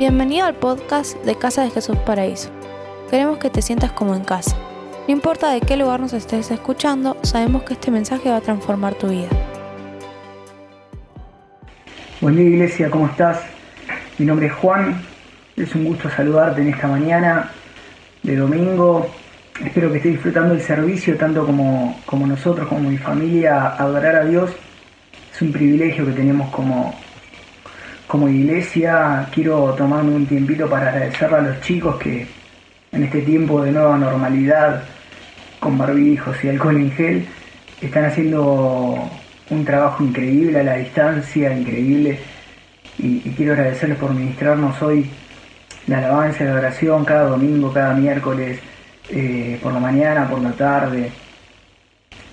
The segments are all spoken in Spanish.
Bienvenido al podcast de Casa de Jesús Paraíso. Queremos que te sientas como en casa. No importa de qué lugar nos estés escuchando, sabemos que este mensaje va a transformar tu vida. Buen día iglesia, ¿cómo estás? Mi nombre es Juan, es un gusto saludarte en esta mañana de domingo. Espero que estés disfrutando el servicio tanto como, como nosotros, como mi familia, adorar a Dios. Es un privilegio que tenemos como, como iglesia. Quiero tomarme un tiempito para agradecerle a los chicos que en este tiempo de nueva normalidad, con barbijos y alcohol en gel, están haciendo un trabajo increíble a la distancia, increíble. Y, quiero agradecerles por ministrarnos hoy la alabanza, la oración cada domingo, cada miércoles, eh, por la mañana, por la tarde.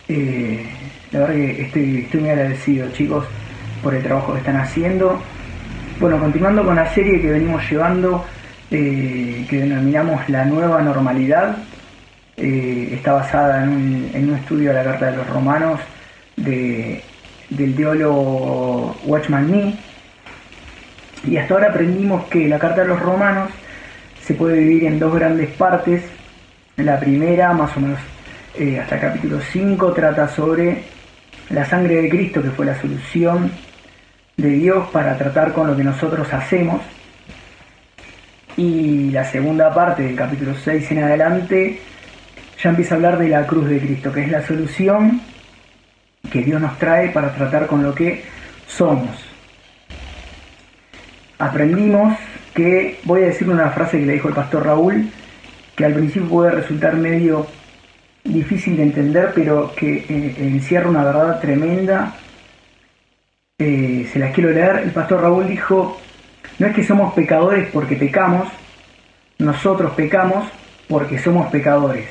Eh, la verdad que estoy, estoy muy agradecido, chicos, por el trabajo que están haciendo. Bueno, continuando con la serie que venimos llevando, eh, que denominamos La Nueva Normalidad, está basada en un, en un, estudio de la Carta de los Romanos de, del teólogo Watchman Nee. Y hasta ahora aprendimos que la Carta de los Romanos se puede dividir en dos grandes partes. La primera, más o menos eh, hasta el capítulo 5, trata sobre la sangre de Cristo, que fue la solución de Dios para tratar con lo que nosotros hacemos. Y la segunda parte del capítulo 6 en adelante ya empieza a hablar de la cruz de Cristo, que es la solución que Dios nos trae para tratar con lo que somos. Aprendimos que, voy a decir una frase que le dijo el pastor Raúl, que al principio puede resultar medio difícil de entender, pero que eh, encierra una verdad tremenda. Eh, se las quiero leer. El pastor Raúl dijo, no es que somos pecadores porque pecamos, nosotros pecamos porque somos pecadores.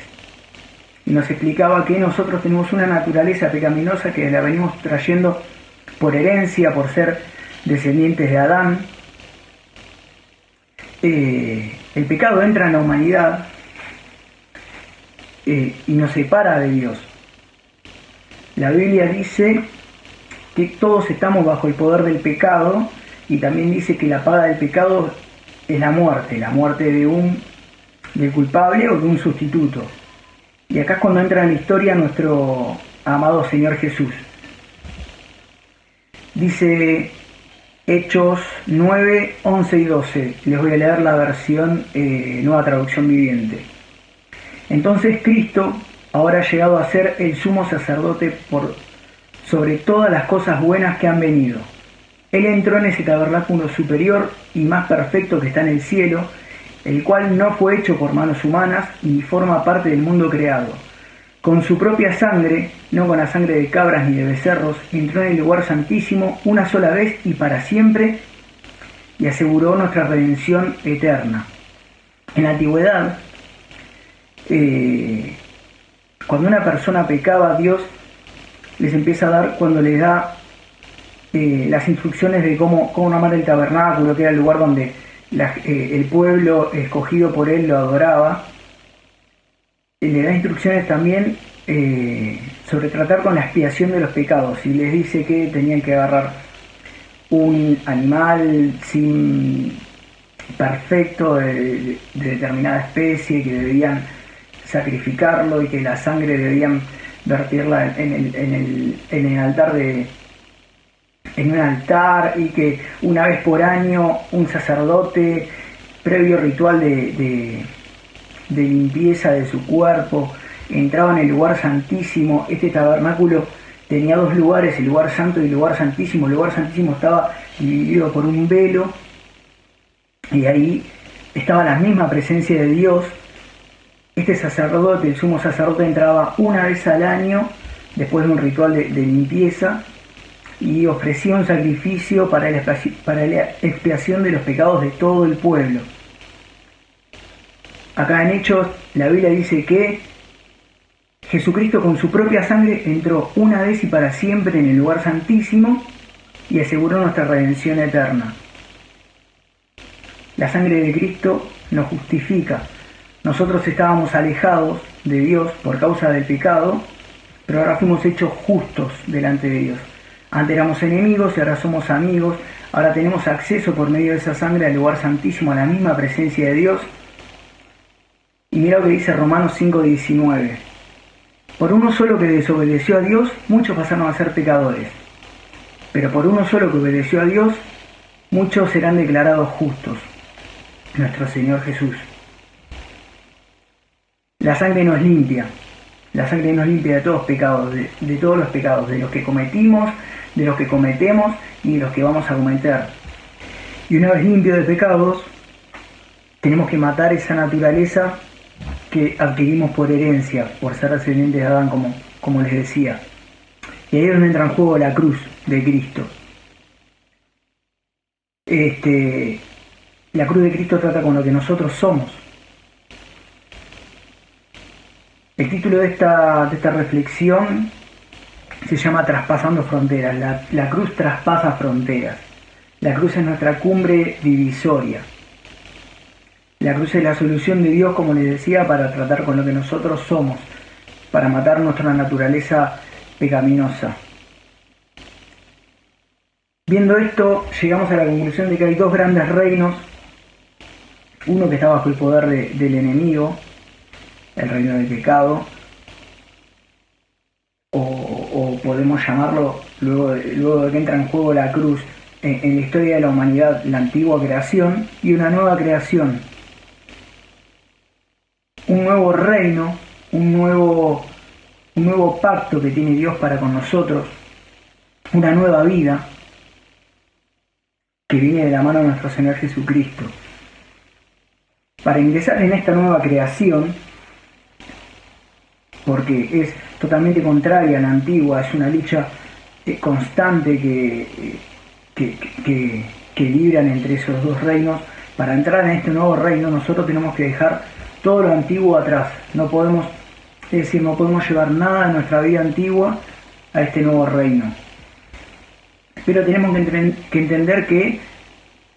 Y nos explicaba que nosotros tenemos una naturaleza pecaminosa que la venimos trayendo por herencia, por ser descendientes de Adán. Eh, el pecado entra en la humanidad eh, y nos separa de Dios. La Biblia dice que todos estamos bajo el poder del pecado y también dice que la paga del pecado es la muerte, la muerte de un del culpable o de un sustituto. Y acá es cuando entra en la historia nuestro amado Señor Jesús. Dice Hechos 9, 11 y 12. Les voy a leer la versión eh, nueva traducción viviente. Entonces Cristo ahora ha llegado a ser el sumo sacerdote por sobre todas las cosas buenas que han venido. Él entró en ese tabernáculo superior y más perfecto que está en el cielo, el cual no fue hecho por manos humanas ni forma parte del mundo creado. Con su propia sangre, no con la sangre de cabras ni de becerros, entró en el lugar santísimo una sola vez y para siempre y aseguró nuestra redención eterna. En la antigüedad, eh, cuando una persona pecaba, Dios les empieza a dar cuando les da eh, las instrucciones de cómo, cómo amar el tabernáculo, que era el lugar donde eh, el pueblo escogido por él lo adoraba. Le da instrucciones también eh, sobre tratar con la expiación de los pecados y les dice que tenían que agarrar un animal sin perfecto de determinada especie, que debían sacrificarlo y que la sangre debían vertirla en el, en el, en el altar de, en un altar y que una vez por año un sacerdote, previo ritual de, de, limpieza de su cuerpo, entraba en el lugar santísimo. Este tabernáculo tenía dos lugares, el lugar santo y el lugar santísimo. El lugar santísimo estaba dividido por un velo y ahí estaba la misma presencia de Dios. Este sacerdote, el sumo sacerdote, entraba una vez al año después de un ritual de, limpieza y ofrecía un sacrificio para la, para la expiación de los pecados de todo el pueblo. Acá en Hechos la Biblia dice que Jesucristo con su propia sangre entró una vez y para siempre en el lugar santísimo y aseguró nuestra redención eterna. La sangre de Cristo nos justifica. Nosotros estábamos alejados de Dios por causa del pecado, pero ahora fuimos hechos justos delante de Dios. Antes éramos enemigos y ahora somos amigos. Ahora tenemos acceso por medio de esa sangre al lugar santísimo, a la misma presencia de Dios. Y mira lo que dice Romanos 5:19. Por uno solo que desobedeció a Dios, muchos pasaron a ser pecadores. Pero por uno solo que obedeció a Dios, muchos serán declarados justos. Nuestro Señor Jesús. La sangre nos limpia. La sangre nos limpia de todos los pecados, de, todos los pecados, de los que cometimos, de los que cometemos y de los que vamos a cometer. Y una vez limpio de pecados, tenemos que matar esa naturaleza que adquirimos por herencia, por ser descendientes de Adán, como, como les decía. Y ahí es donde entra en juego la cruz de Cristo. Este, la cruz de Cristo trata con lo que nosotros somos. El título de esta, de esta reflexión se llama Traspasando Fronteras. La, cruz traspasa fronteras. La cruz es nuestra cumbre divisoria. La cruz es la solución de Dios, como les decía, para tratar con lo que nosotros somos, para matar nuestra naturaleza pecaminosa. Viendo esto, llegamos a la conclusión de que hay dos grandes reinos, uno que está bajo el poder de, del enemigo, el reino del pecado, o, podemos llamarlo, luego de, luego de, que entra en juego la cruz, en, en la historia de la humanidad, la antigua creación y una nueva creación, un nuevo reino, un nuevo, un nuevo pacto que tiene Dios para con nosotros, una nueva vida que viene de la mano de nuestro Señor Jesucristo. Para ingresar en esta nueva creación, porque es totalmente contraria a la antigua, es una lucha eh, constante que, que, que, que libran entre esos dos reinos, para entrar en este nuevo reino nosotros tenemos que dejar todo lo antiguo atrás. No podemos, decir, no podemos llevar nada de nuestra vida antigua a este nuevo reino. Pero tenemos que entender que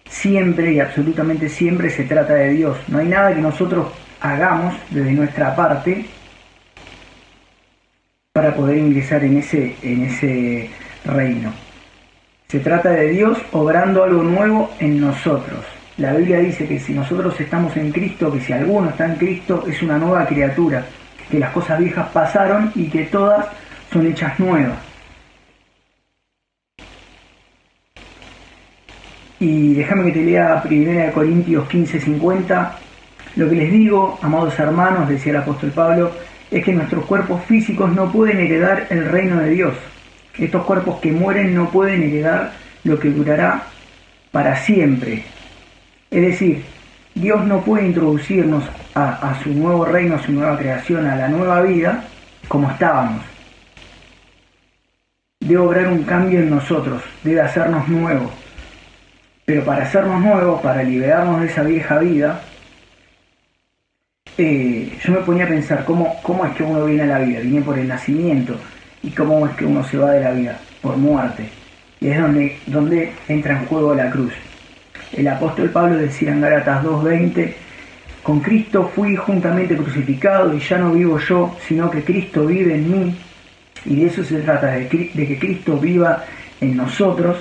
siempre y absolutamente siempre se trata de Dios. No hay nada que nosotros hagamos desde nuestra parte para poder ingresar en ese, en ese reino. Se trata de Dios obrando algo nuevo en nosotros. La Biblia dice que si nosotros estamos en Cristo, que si alguno está en Cristo, es una nueva criatura, que las cosas viejas pasaron y que todas son hechas nuevas. Y déjame que te lea 1 Corintios 15, 50. Lo que les digo, amados hermanos, decía el apóstol Pablo, es que nuestros cuerpos físicos no pueden heredar el reino de Dios. Estos cuerpos que mueren no pueden heredar lo que durará para siempre. Es decir, Dios no puede introducirnos a, su nuevo reino, a su nueva creación, a la nueva vida, como estábamos. Debe obrar un cambio en nosotros, debe hacernos nuevos. Pero para hacernos nuevos, para liberarnos de esa vieja vida, eh, yo me ponía a pensar cómo, cómo es que uno viene a la vida, viene por el nacimiento, y cómo es que uno se va de la vida, por muerte. Y es donde, donde entra en juego la cruz. El apóstol Pablo decía en Gálatas 2.20, con Cristo fui juntamente crucificado y ya no vivo yo, sino que Cristo vive en mí. Y de eso se trata, de, de que Cristo viva en nosotros.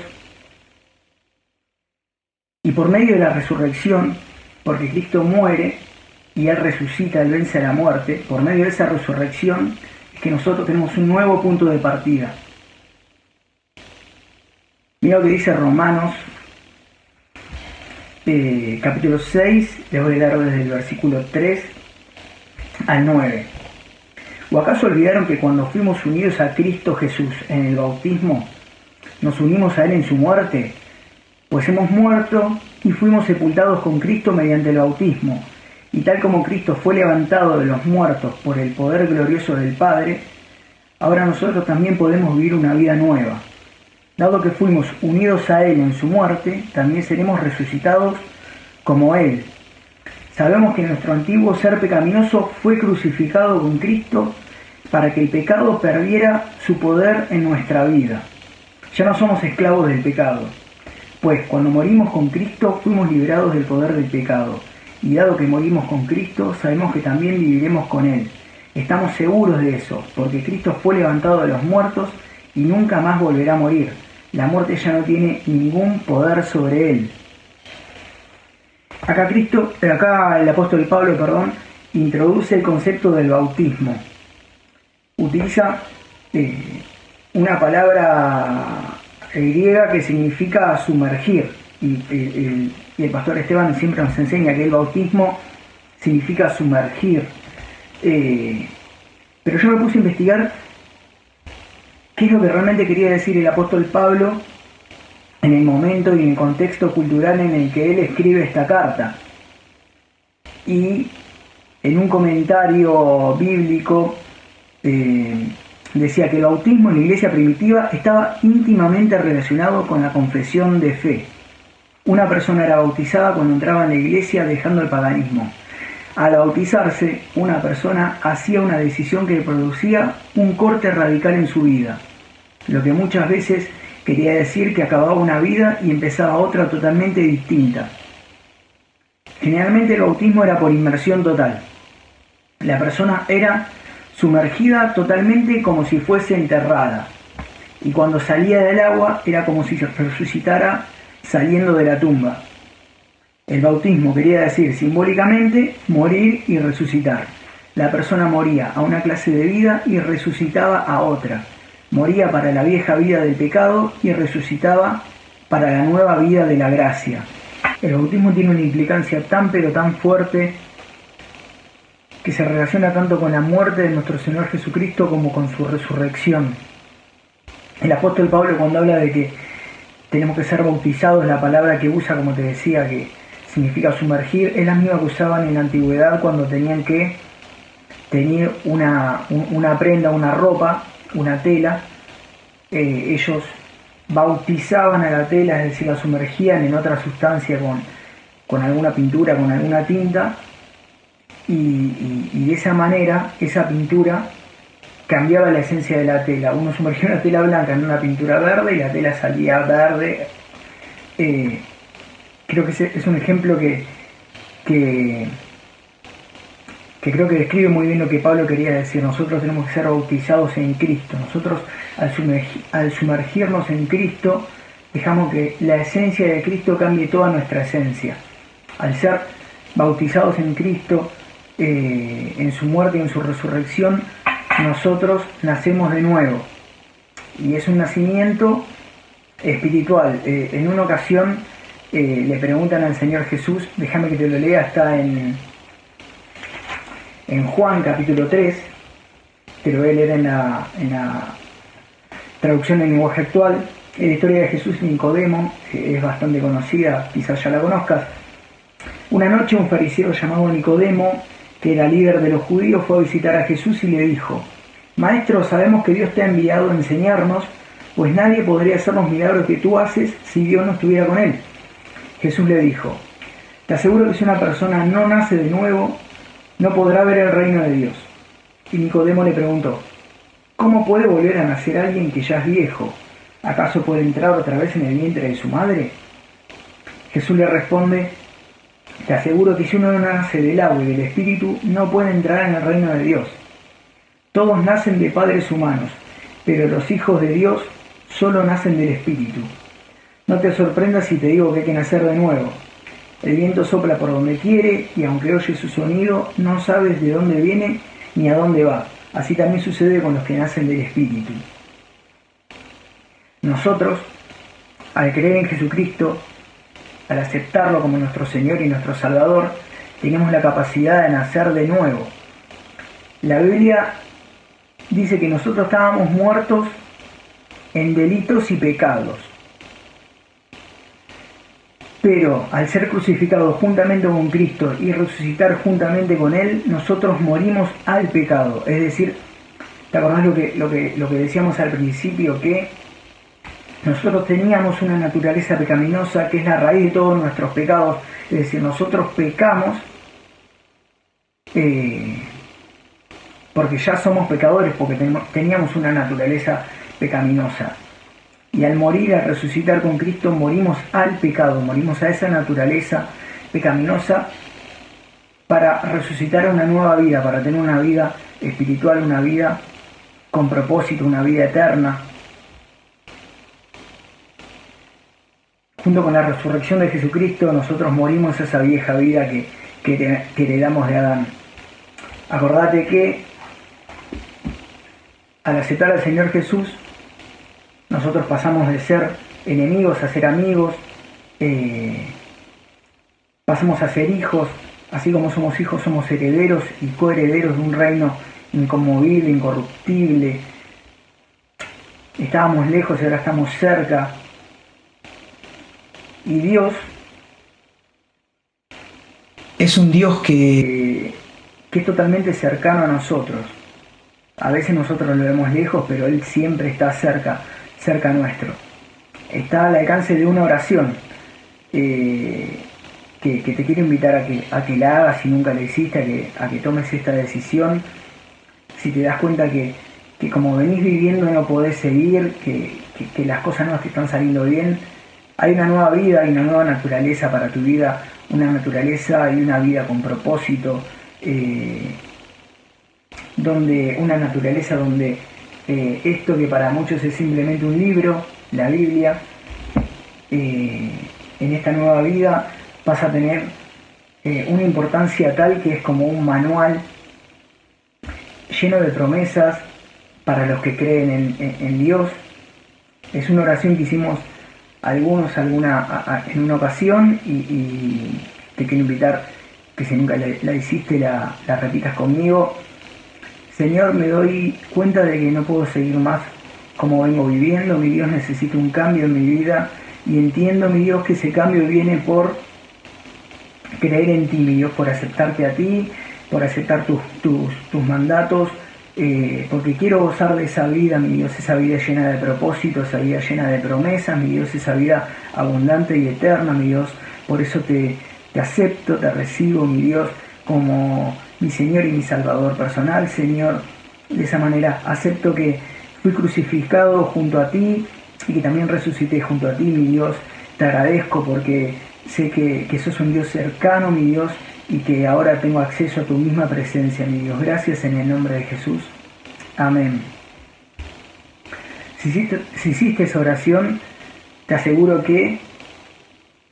Y por medio de la resurrección, porque Cristo muere y Él resucita, Él vence a la muerte, por medio de esa resurrección es que nosotros tenemos un nuevo punto de partida. Mira lo que dice Romanos eh, capítulo 6, les voy a leer desde el versículo 3 al 9. ¿O acaso olvidaron que cuando fuimos unidos a Cristo Jesús en el bautismo, nos unimos a Él en su muerte? Pues hemos muerto y fuimos sepultados con Cristo mediante el bautismo. Y tal como Cristo fue levantado de los muertos por el poder glorioso del Padre, ahora nosotros también podemos vivir una vida nueva. Dado que fuimos unidos a Él en su muerte, también seremos resucitados como Él. Sabemos que nuestro antiguo ser pecaminoso fue crucificado con Cristo para que el pecado perdiera su poder en nuestra vida. Ya no somos esclavos del pecado, pues cuando morimos con Cristo fuimos liberados del poder del pecado. Y dado que morimos con Cristo, sabemos que también viviremos con Él. Estamos seguros de eso, porque Cristo fue levantado de los muertos y nunca más volverá a morir. La muerte ya no tiene ningún poder sobre él. Acá Cristo, acá el apóstol Pablo, perdón, introduce el concepto del bautismo. Utiliza eh, una palabra griega que significa sumergir. Y, el pastor Esteban siempre nos enseña que el bautismo significa sumergir. Eh, pero yo me puse a investigar qué es lo que realmente quería decir el apóstol Pablo en el momento y en el contexto cultural en el que él escribe esta carta. Y en un comentario bíblico eh, decía que el bautismo en la iglesia primitiva estaba íntimamente relacionado con la confesión de fe. Una persona era bautizada cuando entraba en la iglesia dejando el paganismo. Al bautizarse, una persona hacía una decisión que producía un corte radical en su vida, lo que muchas veces quería decir que acababa una vida y empezaba otra totalmente distinta. Generalmente el bautismo era por inmersión total. La persona era sumergida totalmente como si fuese enterrada. Y cuando salía del agua era como si se resucitara saliendo de la tumba. El bautismo quería decir simbólicamente morir y resucitar. La persona moría a una clase de vida y resucitaba a otra. Moría para la vieja vida del pecado y resucitaba para la nueva vida de la gracia. El bautismo tiene una implicancia tan pero tan fuerte que se relaciona tanto con la muerte de nuestro Señor Jesucristo como con su resurrección. El apóstol Pablo cuando habla de que tenemos que ser bautizados, la palabra que usa, como te decía, que significa sumergir, es la misma que usaban en la antigüedad cuando tenían que tener una, una prenda, una ropa, una tela. Eh, ellos bautizaban a la tela, es decir, la sumergían en otra sustancia con, con alguna pintura, con alguna tinta, y, de esa manera esa pintura cambiaba la esencia de la tela. Uno sumergía una tela blanca en una pintura verde y la tela salía verde. Eh, creo que es un ejemplo que, que, creo que describe muy bien lo que Pablo quería decir. Nosotros tenemos que ser bautizados en Cristo. Nosotros al, sumergirnos en Cristo dejamos que la esencia de Cristo cambie toda nuestra esencia. Al ser bautizados en Cristo, eh, en su muerte y en su resurrección, nosotros nacemos de nuevo. Y es un nacimiento espiritual. Eh, en una ocasión eh, le preguntan al Señor Jesús, déjame que te lo lea, está en, en Juan capítulo 3, te lo voy a leer en la, traducción en lenguaje actual. La historia de Jesús Nicodemo es bastante conocida, quizás ya la conozcas. Una noche un fariseo llamado Nicodemo que era líder de los judíos, fue a visitar a Jesús y le dijo, Maestro, sabemos que Dios te ha enviado a enseñarnos, pues nadie podría hacer los milagros que tú haces si Dios no estuviera con él. Jesús le dijo, te aseguro que si una persona no nace de nuevo, no podrá ver el reino de Dios. Y Nicodemo le preguntó, ¿cómo puede volver a nacer alguien que ya es viejo? ¿Acaso puede entrar otra vez en el vientre de su madre? Jesús le responde, te aseguro que si uno no nace del agua y del espíritu, no puede entrar en el reino de Dios. Todos nacen de padres humanos, pero los hijos de Dios solo nacen del espíritu. No te sorprendas si te digo que hay que nacer de nuevo. El viento sopla por donde quiere y aunque oyes su sonido, no sabes de dónde viene ni a dónde va. Así también sucede con los que nacen del Espíritu. Nosotros, al creer en Jesucristo, al aceptarlo como nuestro Señor y nuestro Salvador, tenemos la capacidad de nacer de nuevo. La Biblia dice que nosotros estábamos muertos en delitos y pecados. Pero al ser crucificados juntamente con Cristo y resucitar juntamente con Él, nosotros morimos al pecado. Es decir, ¿te acordás lo que, lo que, lo que decíamos al principio? Que nosotros teníamos una naturaleza pecaminosa que es la raíz de todos nuestros pecados, es decir, nosotros pecamos eh, porque ya somos pecadores, porque teníamos una naturaleza pecaminosa. Y al morir, al resucitar con Cristo, morimos al pecado, morimos a esa naturaleza pecaminosa para resucitar a una nueva vida, para tener una vida espiritual, una vida con propósito, una vida eterna, con la resurrección de Jesucristo, nosotros morimos esa vieja vida que, que, heredamos de Adán. Acordate que al aceptar al Señor Jesús, nosotros pasamos de ser enemigos a ser amigos, eh, pasamos a ser hijos, así como somos hijos, somos herederos y coherederos de un reino inconmovible, incorruptible. Estábamos lejos y ahora estamos cerca. Y Dios es un Dios que, que es totalmente cercano a nosotros. A veces nosotros lo vemos lejos, pero Él siempre está cerca, cerca nuestro. Está al alcance de una oración eh, que, te quiero invitar a que, a que la hagas si nunca la hiciste, a que, a que tomes esta decisión. Si te das cuenta que, como venís viviendo no podés seguir, que, las cosas no te están saliendo bien, hay una nueva vida, hay una nueva naturaleza para tu vida, una naturaleza y una vida con propósito, eh, donde una naturaleza donde eh, esto que para muchos es simplemente un libro, la Biblia, eh, en esta nueva vida pasa a tener una importancia tal que es como un manual lleno de promesas para los que creen en Dios. Es una oración que hicimos algunos alguna, en una ocasión y, te quiero invitar que si nunca la, hiciste la, la, repitas conmigo. Señor, me doy cuenta de que no puedo seguir más como vengo viviendo, mi Dios necesita un cambio en mi vida y entiendo, mi Dios, que ese cambio viene por creer en ti, mi Dios, por aceptarte a ti, por aceptar tus, tus, tus mandatos, eh, porque quiero gozar de esa vida, mi Dios, esa vida llena de propósitos, esa vida llena de promesas, mi Dios, esa vida abundante y eterna, mi Dios. Por eso te, te acepto, te recibo, mi Dios, como mi Señor y mi Salvador personal, Señor. De esa manera acepto que fui crucificado junto a ti y que también resucité junto a ti, mi Dios. Te agradezco porque sé que, que sos un Dios cercano, mi Dios, y que ahora tengo acceso a tu misma presencia, mi Dios. Gracias en el nombre de Jesús. Amén. Si hiciste, esa oración, te aseguro que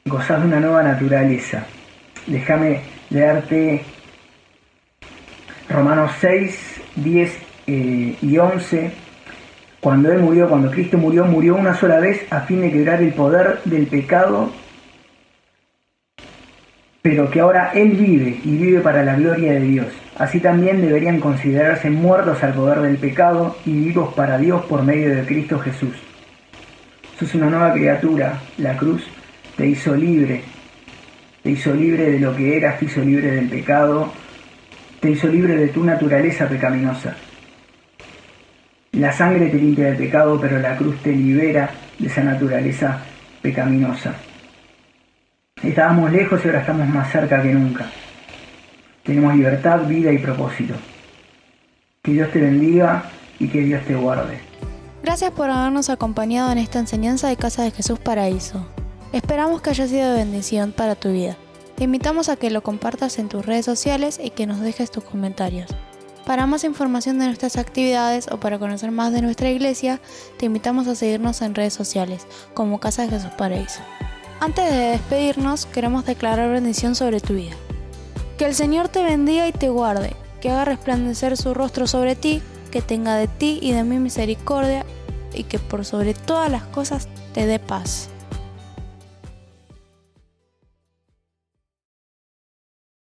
gozás de una nueva naturaleza. Déjame leerte Romanos 6, 10 eh, y 11. Cuando Él murió, cuando Cristo murió, murió una sola vez a fin de quebrar el poder del pecado pero que ahora Él vive y vive para la gloria de Dios. Así también deberían considerarse muertos al poder del pecado y vivos para Dios por medio de Cristo Jesús. Sos una nueva criatura, la cruz te hizo libre, te hizo libre de lo que eras, te hizo libre del pecado, te hizo libre de tu naturaleza pecaminosa. La sangre te limpia del pecado, pero la cruz te libera de esa naturaleza pecaminosa. Estábamos lejos y ahora estamos más cerca que nunca. Tenemos libertad, vida y propósito. Que Dios te bendiga y que Dios te guarde. Gracias por habernos acompañado en esta enseñanza de Casa de Jesús Paraíso. Esperamos que haya sido de bendición para tu vida. Te invitamos a que lo compartas en tus redes sociales y que nos dejes tus comentarios. Para más información de nuestras actividades o para conocer más de nuestra iglesia, te invitamos a seguirnos en redes sociales como Casa de Jesús Paraíso. Antes de despedirnos, queremos declarar bendición sobre tu vida. Que el Señor te bendiga y te guarde, que haga resplandecer su rostro sobre ti, que tenga de ti y de mí misericordia y que por sobre todas las cosas te dé paz.